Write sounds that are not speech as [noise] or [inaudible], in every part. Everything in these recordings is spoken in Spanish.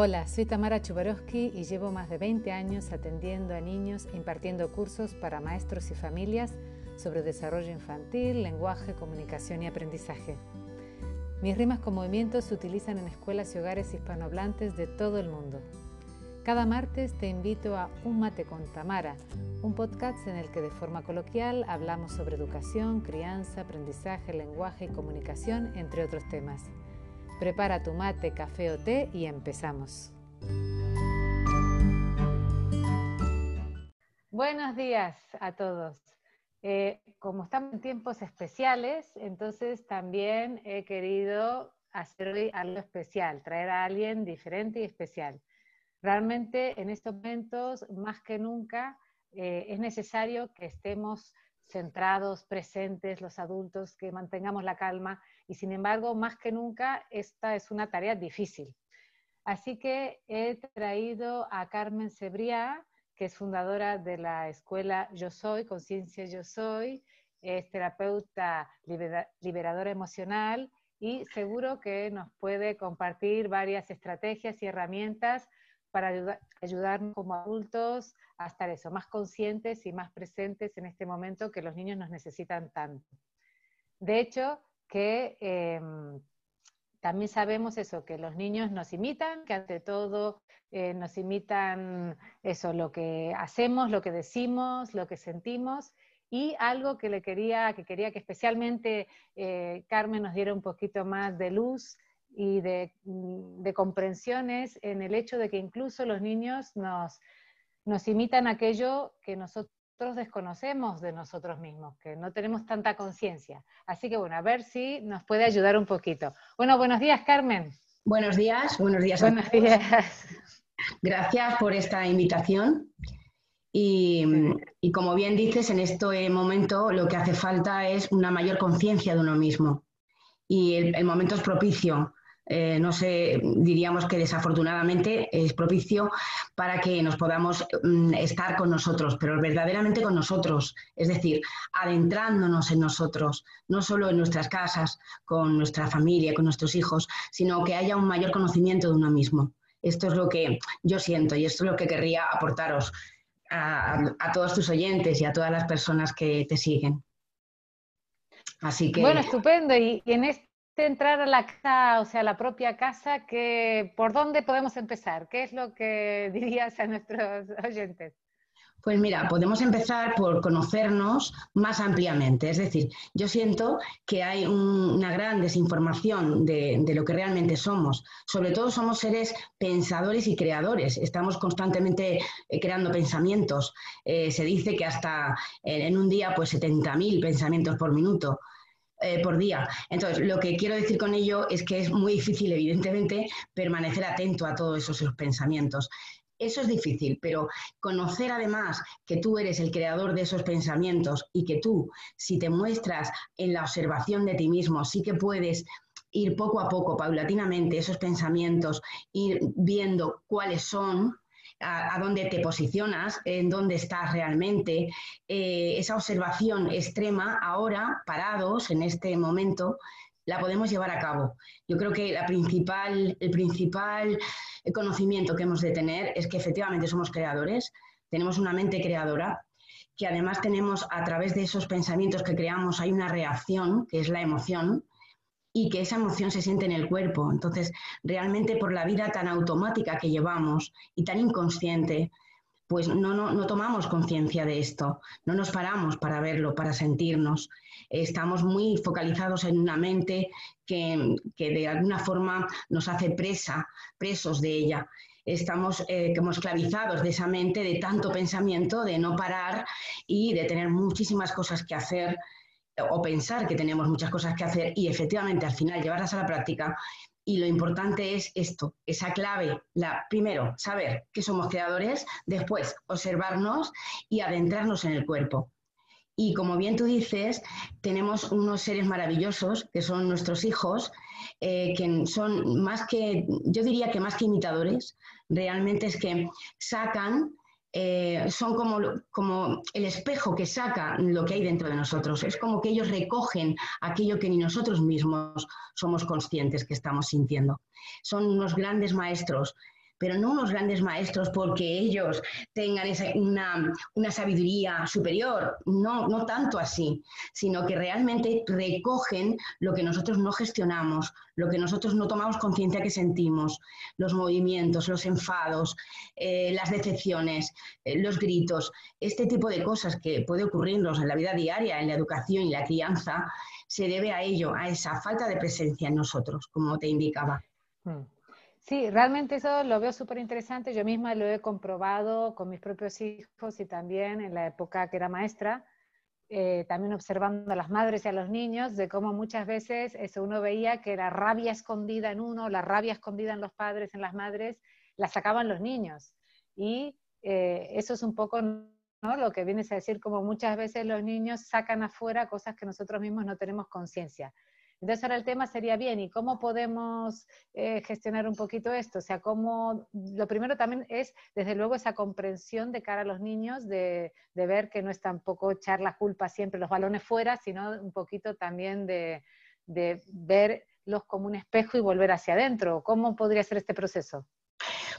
Hola, soy Tamara Chubarovsky y llevo más de 20 años atendiendo a niños impartiendo cursos para maestros y familias sobre desarrollo infantil, lenguaje, comunicación y aprendizaje. Mis rimas con movimientos se utilizan en escuelas y hogares hispanohablantes de todo el mundo. Cada martes te invito a Un Mate con Tamara, un podcast en el que de forma coloquial hablamos sobre educación, crianza, aprendizaje, lenguaje y comunicación, entre otros temas. Prepara tu mate, café o té y empezamos. Buenos días a todos. Eh, como estamos en tiempos especiales, entonces también he querido hacer hoy algo especial, traer a alguien diferente y especial. Realmente en estos momentos, más que nunca, eh, es necesario que estemos centrados, presentes, los adultos, que mantengamos la calma y sin embargo, más que nunca, esta es una tarea difícil. Así que he traído a Carmen Cebriá, que es fundadora de la escuela Yo Soy, Conciencia Yo Soy, es terapeuta liberadora emocional y seguro que nos puede compartir varias estrategias y herramientas para ayudarnos como adultos a estar eso, más conscientes y más presentes en este momento que los niños nos necesitan tanto. De hecho, que em, también sabemos eso, que los niños nos imitan, que ante todo eh, nos imitan eso, lo que hacemos, lo que decimos, lo que sentimos. Y algo que le quería, que quería que especialmente eh, Carmen nos diera un poquito más de luz y de, mm, de comprensiones en el hecho de que incluso los niños nos, nos imitan aquello que nosotros desconocemos de nosotros mismos, que no tenemos tanta conciencia. Así que bueno, a ver si nos puede ayudar un poquito. Bueno, buenos días, Carmen. Buenos días, buenos días. Buenos días. Gracias por esta invitación. Y, como bien dices, en este momento lo que hace falta es una mayor conciencia de uno mismo. Y el momento es propicio eh, no sé, diríamos que desafortunadamente es propicio para que nos podamos mm, estar con nosotros, pero verdaderamente con nosotros, es decir, adentrándonos en nosotros, no solo en nuestras casas, con nuestra familia, con nuestros hijos, sino que haya un mayor conocimiento de uno mismo. Esto es lo que yo siento y esto es lo que querría aportaros a, todos tus oyentes y a todas las personas que te siguen. Así que... Bueno, estupendo. Y, en, este entrar a la casa, o sea, la propia casa, que, ¿por dónde podemos empezar? ¿Qué es lo que [laughs] dirías a nuestros oyentes? Pues mira, podemos empezar por conocernos más ampliamente. Es decir, yo siento que hay una gran desinformación de, lo que realmente somos. Sobre todo somos seres pensadores y creadores. Estamos constantemente eh, creando pensamientos. Eh, se dice que hasta en un día, pues 70.000 pensamientos por minuto. Eh, por día. Entonces, lo que quiero decir con ello es que es muy difícil, evidentemente, permanecer atento a todos esos, pensamientos. Eso es difícil, pero conocer además que tú eres el creador de esos pensamientos y que tú, si te muestras en la observación de ti mismo, sí que puedes ir poco a poco, paulatinamente, esos pensamientos, ir viendo cuáles son, a, dónde te posicionas, en dónde estás realmente. Eh, esa observación extrema, ahora, parados en este momento, la podemos llevar a cabo. Yo creo que la principal, el principal conocimiento que hemos de tener es que efectivamente somos creadores, tenemos una mente creadora, que además tenemos a través de esos pensamientos que creamos, hay una reacción, que es la emoción, y que esa emoción se siente en el cuerpo. Entonces, realmente por la vida tan automática que llevamos y tan inconsciente, pues no, no, tomamos conciencia de esto, no nos paramos para verlo, para sentirnos. Estamos muy focalizados en una mente que, de alguna forma nos hace presa, presos de ella. Estamos eh, como esclavizados de esa mente, de tanto pensamiento, de no parar y de tener muchísimas cosas que hacer o pensar que tenemos muchas cosas que hacer y efectivamente al final llevarlas a la práctica. Y lo importante es esto, esa clave, la, primero, saber que somos creadores, después observarnos y adentrarnos en el cuerpo. Y como bien tú dices, tenemos unos seres maravillosos que son nuestros hijos, eh, que son más que, yo diría que más que imitadores, realmente es que sacan eh, son como, como el espejo que saca lo que hay dentro de nosotros. Es como que ellos recogen aquello que ni nosotros mismos somos conscientes que estamos sintiendo. Son unos grandes maestros pero no unos grandes maestros porque ellos tengan una, una, sabiduría superior, no, no tanto así, sino que realmente recogen lo que nosotros no gestionamos, lo que nosotros no tomamos conciencia que sentimos, los movimientos, los enfados, eh, las decepciones, eh, los gritos, este tipo de cosas que puede ocurrirnos en la vida diaria, en la educación y la crianza, se debe a ello, a esa falta de presencia en nosotros, como te indicaba. Mm. Sí, realmente eso lo veo súper interesante. Yo misma lo he comprobado con mis propios hijos y también en la época que era maestra, eh, también observando a las madres y a los niños, de cómo muchas veces eso uno veía que la rabia escondida en uno, la rabia escondida en los padres, en las madres, la sacaban los niños. Y eh, eso es un poco lo que vienes a decir, como muchas veces los niños sacan afuera cosas que nosotros mismos no tenemos conciencia. Entonces ahora el tema sería bien, ¿y cómo podemos eh, gestionar un poquito esto? O sea, cómo, lo primero también es, desde luego, esa comprensión de cara a los niños, de, ver que no es tampoco echar la culpa siempre los balones fuera, sino un poquito también de, de verlos como un espejo y volver hacia adentro. ¿Cómo podría ser este proceso?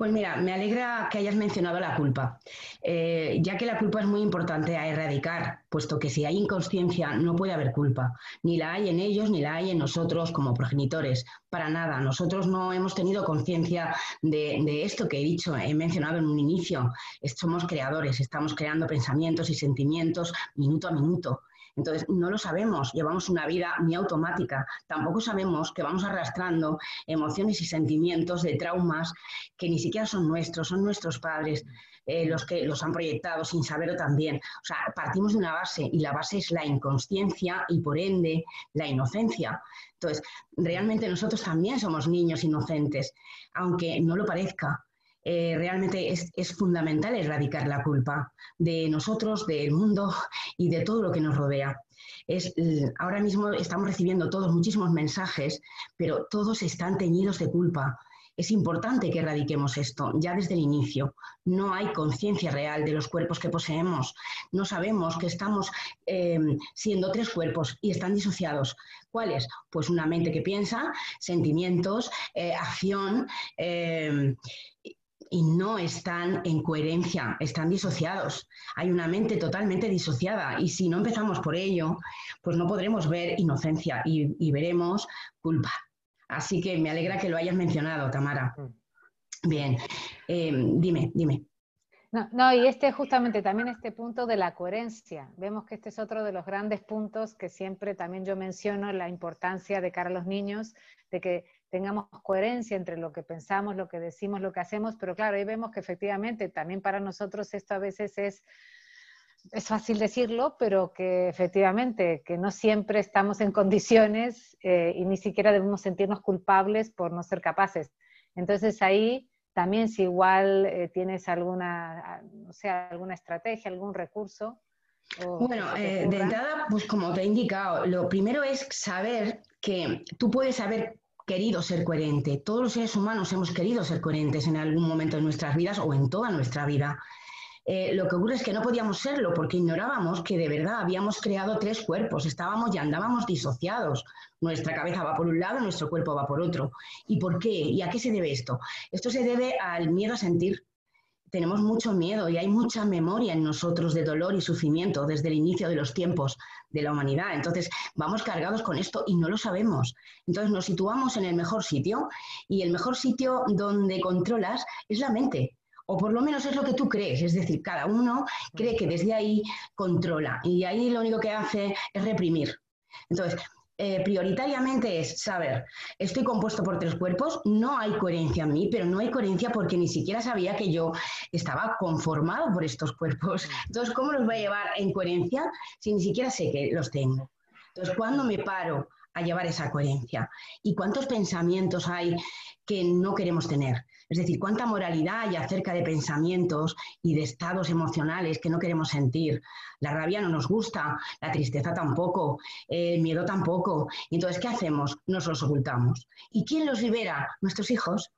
Pues mira, me alegra que hayas mencionado la culpa, eh, ya que la culpa es muy importante a erradicar, puesto que si hay inconsciencia no puede haber culpa, ni la hay en ellos ni la hay en nosotros como progenitores, para nada. Nosotros no hemos tenido conciencia de, de, esto que he dicho, he mencionado en un inicio. Somos creadores, estamos creando pensamientos y sentimientos minuto a minuto. Entonces, no lo sabemos, llevamos una vida muy automática, tampoco sabemos que vamos arrastrando emociones y sentimientos de traumas que ni siquiera son nuestros, son nuestros padres. Eh, los que los han proyectado sin saberlo también. O sea, partimos de una base y la base es la inconsciencia y por ende la inocencia. Entonces, realmente nosotros también somos niños inocentes, aunque no lo parezca. Eh, realmente es, fundamental erradicar la culpa de nosotros, del mundo y de todo lo que nos rodea. Es, ahora mismo estamos recibiendo todos muchísimos mensajes, pero todos están teñidos de culpa. Es importante que erradiquemos esto ya desde el inicio. No hay conciencia real de los cuerpos que poseemos. No sabemos que estamos em, siendo tres cuerpos y están disociados. ¿Cuáles? Pues una mente que piensa, sentimientos, eh, acción em, y no están en coherencia, están disociados. Hay una mente totalmente disociada y si no empezamos por ello, pues no podremos ver inocencia y, veremos culpa. Así que me alegra que lo hayas mencionado, Tamara. Mm. Bien, em, dime, dime. No, no, y este justamente también este punto de la coherencia. Vemos que este es otro de los grandes puntos que siempre también yo menciono, la importancia de cara a los niños, de que tengamos coherencia entre lo que pensamos, lo que decimos, lo que hacemos, pero claro, ahí vemos que efectivamente también para nosotros esto a veces es, es fácil decirlo, pero que efectivamente que no siempre estamos en condiciones eh, y ni siquiera debemos sentirnos culpables por no ser capaces. Entonces ahí también si igual eh, tienes alguna, o sea, alguna estrategia, algún recurso. bueno, eh, de entrada, pues como te he indicado, lo primero es saber que tú puedes saber querido ser coherente. Todos los seres humanos hemos querido ser coherentes en algún momento de nuestras vidas o en toda nuestra vida. Eh, lo que ocurre es que no podíamos serlo porque ignorábamos que de verdad habíamos creado tres cuerpos, estábamos y andábamos disociados. Nuestra cabeza va por un lado, nuestro cuerpo va por otro. ¿Y por qué? ¿Y a qué se debe esto? Esto se debe al miedo a sentir tenemos mucho miedo y hay mucha memoria en nosotros de dolor y sufrimiento desde el inicio de los tiempos de la humanidad. Entonces, vamos cargados con esto y no lo sabemos. Entonces, nos situamos en el mejor sitio y el mejor sitio donde controlas es la mente. O por lo menos es lo que tú crees, es decir, cada uno cree que desde ahí controla y ahí lo único que hace es reprimir. Entonces, eh, prioritariamente es saber, estoy compuesto por tres cuerpos, no hay coherencia en mí, pero no hay coherencia porque ni siquiera sabía que yo estaba conformado por estos cuerpos. Entonces, ¿cómo los voy a llevar en coherencia si ni siquiera sé que los tengo? Entonces, ¿cuándo me paro a llevar esa coherencia? ¿Y cuántos pensamientos hay que no queremos tener? Es decir, cuánta moralidad hay acerca de pensamientos y de estados emocionales que no queremos sentir. La rabia no nos gusta, la tristeza tampoco, el miedo tampoco. entonces, ¿qué hacemos? Nos los ocultamos. ¿Y quién los libera? Nuestros hijos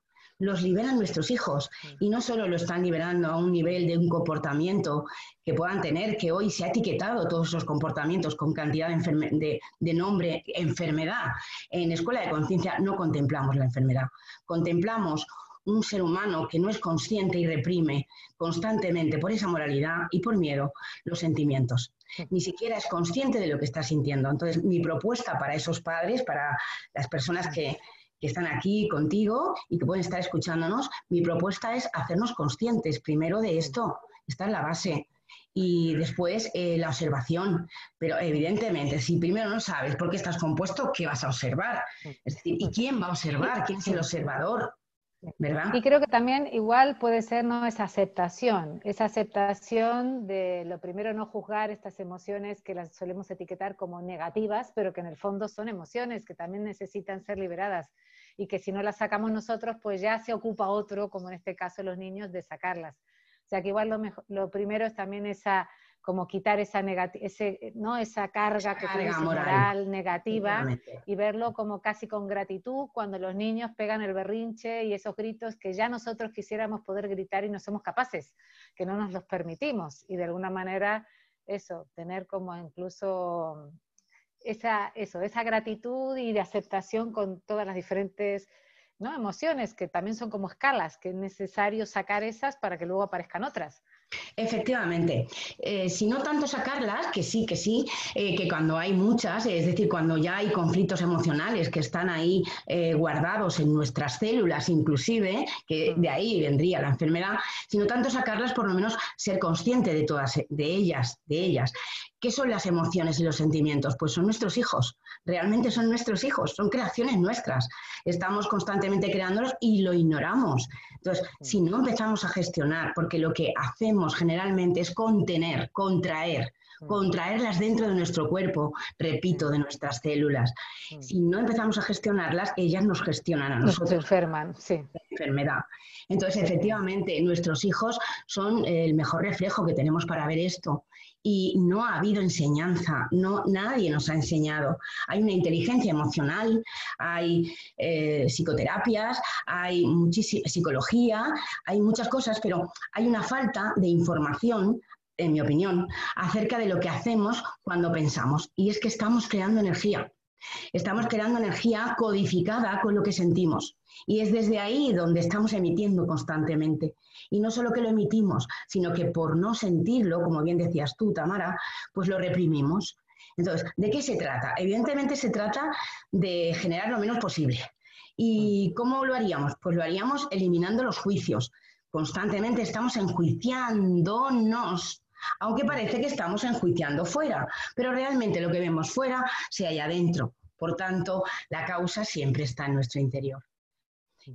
los liberan nuestros hijos y no solo lo están liberando a un nivel de un comportamiento que puedan tener, que hoy se ha etiquetado todos esos comportamientos con cantidad de, de nombre enfermedad. En Escuela de Conciencia no contemplamos la enfermedad, contemplamos un ser humano que no es consciente y reprime constantemente por esa moralidad y por miedo los sentimientos. Ni siquiera es consciente de lo que está sintiendo. Entonces, mi propuesta para esos padres, para las personas que, que están aquí contigo y que pueden estar escuchándonos, mi propuesta es hacernos conscientes primero de esto. Esta es la base y después eh, la observación. Pero evidentemente, si primero no sabes por qué estás compuesto, ¿qué vas a observar? Es decir, ¿y quién va a observar? ¿Quién es el observador? Y creo que también igual puede ser ¿no? esa aceptación, esa aceptación de lo primero no juzgar estas emociones que las solemos etiquetar como negativas, pero que en el fondo son emociones que también necesitan ser liberadas y que si no las sacamos nosotros, pues ya se ocupa otro, como en este caso los niños, de sacarlas. O sea que igual lo, lo primero es también esa, como quitar esa, ese, ¿no? esa carga que carga moral, negativa y verlo como casi con gratitud cuando los niños pegan el berrinche y esos gritos que ya nosotros quisiéramos poder gritar y no somos capaces, que no nos los permitimos. Y de alguna manera eso, tener como incluso esa, eso, esa gratitud y de aceptación con todas las diferentes ¿no? Emociones que también son como escalas, que es necesario sacar esas para que luego aparezcan otras. Efectivamente, eh, si no tanto sacarlas, que sí, que sí, eh, que cuando hay muchas, es decir, cuando ya hay conflictos emocionales que están ahí eh, guardados en nuestras células, inclusive, que de ahí vendría la enfermedad, sino tanto sacarlas, por lo menos ser consciente de todas, de ellas, de ellas. ¿Qué son las emociones y los sentimientos? Pues son nuestros hijos, realmente son nuestros hijos, son creaciones nuestras. Estamos constantemente creándolos y lo ignoramos. Entonces, si no empezamos a gestionar, porque lo que hacemos generalmente es contener, contraer, contraerlas dentro de nuestro cuerpo, repito, de nuestras células. Si no empezamos a gestionarlas, ellas nos gestionan a nosotros. Nos enferman, sí. enfermedad. Entonces, efectivamente, nuestros hijos son el mejor reflejo que tenemos para ver esto y no ha habido enseñanza, no, nadie nos ha enseñado. Hay una inteligencia emocional, hay eh, psicoterapias, hay psicología, hay muchas cosas, pero hay una falta de información en mi opinión, acerca de lo que hacemos cuando pensamos. Y es que estamos creando energía. Estamos creando energía codificada con lo que sentimos. Y es desde ahí donde estamos emitiendo constantemente. Y no solo que lo emitimos, sino que por no sentirlo, como bien decías tú, Tamara, pues lo reprimimos. Entonces, ¿de qué se trata? Evidentemente se trata de generar lo menos posible. ¿Y cómo lo haríamos? Pues lo haríamos eliminando los juicios. Constantemente estamos enjuiciándonos aunque parece que estamos enjuiciando fuera, pero realmente lo que vemos fuera se halla dentro. Por tanto, la causa siempre está en nuestro interior.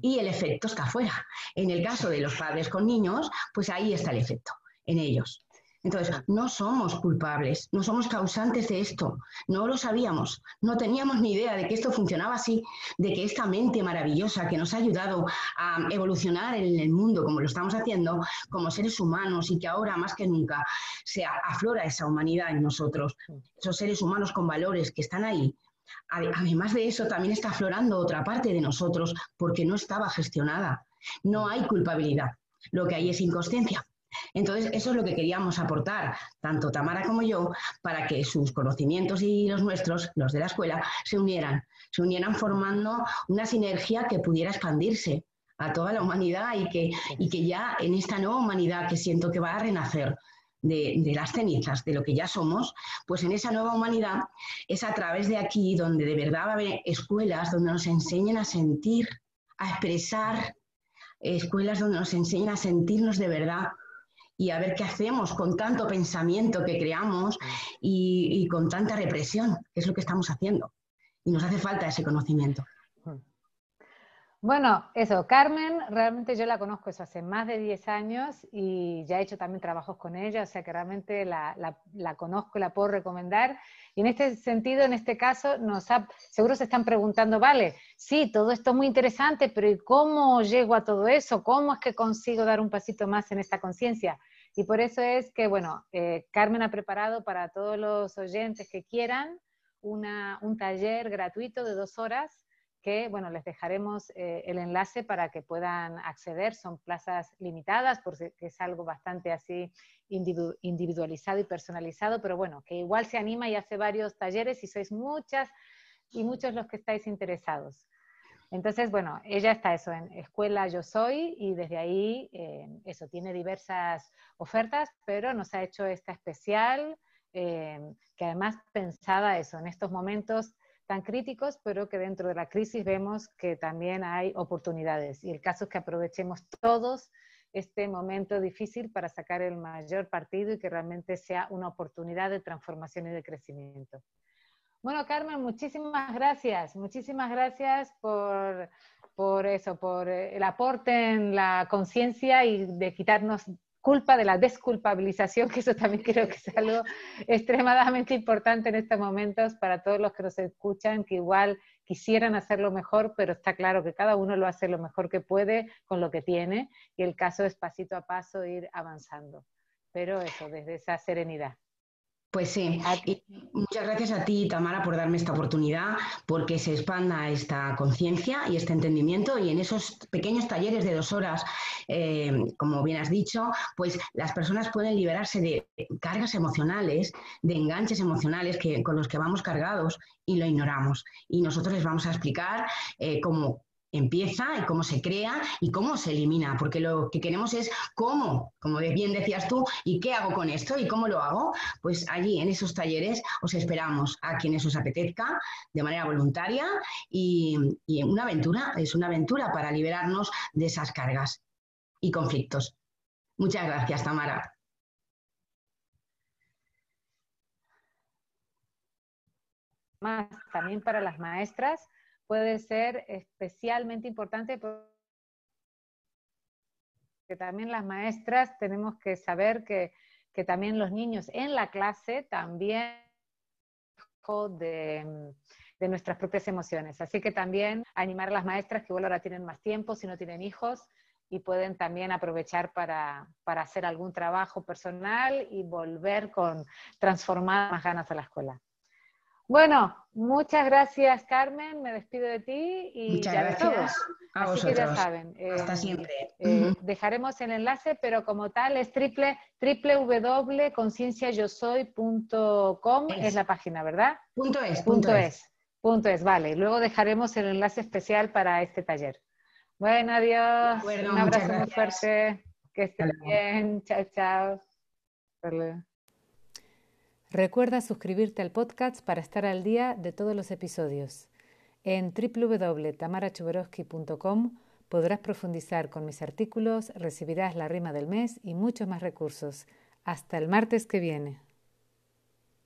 Y el efecto está fuera. En el caso de los padres con niños, pues ahí está el efecto, en ellos. Entonces, no somos culpables, no somos causantes de esto, no lo sabíamos, no teníamos ni idea de que esto funcionaba así, de que esta mente maravillosa que nos ha ayudado a evolucionar en el mundo como lo estamos haciendo, como seres humanos y que ahora más que nunca se aflora esa humanidad en nosotros, esos seres humanos con valores que están ahí. Además de eso, también está aflorando otra parte de nosotros porque no estaba gestionada. No hay culpabilidad, lo que hay es inconsciencia. Entonces, eso es lo que queríamos aportar, tanto Tamara como yo, para que sus conocimientos y los nuestros, los de la escuela, se unieran, se unieran formando una sinergia que pudiera expandirse a toda la humanidad y que, y que ya en esta nueva humanidad que siento que va a renacer de, de, las cenizas, de lo que ya somos, pues en esa nueva humanidad es a través de aquí donde de verdad va a haber escuelas donde nos enseñen a sentir, a expresar, escuelas donde nos enseñen a sentirnos de verdad y a ver qué hacemos con tanto pensamiento que creamos y, con tanta represión, que es lo que estamos haciendo. Y nos hace falta ese conocimiento. Bueno, eso, Carmen, realmente yo la conozco eso hace más de 10 años y ya he hecho también trabajos con ella, o sea que realmente la, la, la conozco, la puedo recomendar. Y en este sentido, en este caso, nos ha, seguro se están preguntando, vale, sí, todo esto es muy interesante, pero ¿y cómo llego a todo eso? ¿Cómo es que consigo dar un pasito más en esta conciencia? Y por eso es que, bueno, eh, Carmen ha preparado para todos los oyentes que quieran una, un taller gratuito de dos horas bueno, les dejaremos eh, el enlace para que puedan acceder. Son plazas limitadas porque es algo bastante así individualizado y personalizado, pero bueno, que igual se anima y hace varios talleres y sois muchas y muchos los que estáis interesados. Entonces, bueno, ella está eso en Escuela Yo Soy y desde ahí, eh, eso, tiene diversas ofertas, pero nos ha hecho esta especial, eh, que además pensada eso, en estos momentos tan críticos, pero que dentro de la crisis vemos que también hay oportunidades. Y el caso es que aprovechemos todos este momento difícil para sacar el mayor partido y que realmente sea una oportunidad de transformación y de crecimiento. Bueno, Carmen, muchísimas gracias, muchísimas gracias por, por eso, por el aporte en la conciencia y de quitarnos culpa de la desculpabilización, que eso también creo que es algo extremadamente importante en estos momentos para todos los que nos escuchan, que igual quisieran hacerlo mejor, pero está claro que cada uno lo hace lo mejor que puede con lo que tiene y el caso es pasito a paso ir avanzando. Pero eso, desde esa serenidad. Pues sí, y muchas gracias a ti, Tamara, por darme esta oportunidad, porque se expanda esta conciencia y este entendimiento y en esos pequeños talleres de dos horas, eh, como bien has dicho, pues las personas pueden liberarse de cargas emocionales, de enganches emocionales que, con los que vamos cargados y lo ignoramos. Y nosotros les vamos a explicar eh, cómo empieza y cómo se crea y cómo se elimina, porque lo que queremos es cómo, como bien decías tú, y qué hago con esto y cómo lo hago. Pues allí en esos talleres os esperamos a quienes os apetezca de manera voluntaria y, una aventura, es una aventura para liberarnos de esas cargas y conflictos. Muchas gracias, Tamara. Más también para las maestras puede ser especialmente importante porque también las maestras tenemos que saber que, también los niños en la clase también de, de nuestras propias emociones. Así que también animar a las maestras que igual ahora tienen más tiempo si no tienen hijos y pueden también aprovechar para, para hacer algún trabajo personal y volver con transformar más ganas a la escuela. Bueno, muchas gracias Carmen, me despido de ti y muchas gracias a Así que ya saben. Hasta eh, siempre. Eh, dejaremos el enlace, pero como tal es triple, www.concienciayosoy.com es. es la página, ¿verdad? Punto es. Punto, es. Punto es, vale. Luego dejaremos el enlace especial para este taller. Bueno, adiós. Un abrazo muy fuerte. Que estén bien. Chao, chao. Recuerda suscribirte al podcast para estar al día de todos los episodios. En www.tamarachuberoski.com podrás profundizar con mis artículos, recibirás la rima del mes y muchos más recursos. Hasta el martes que viene.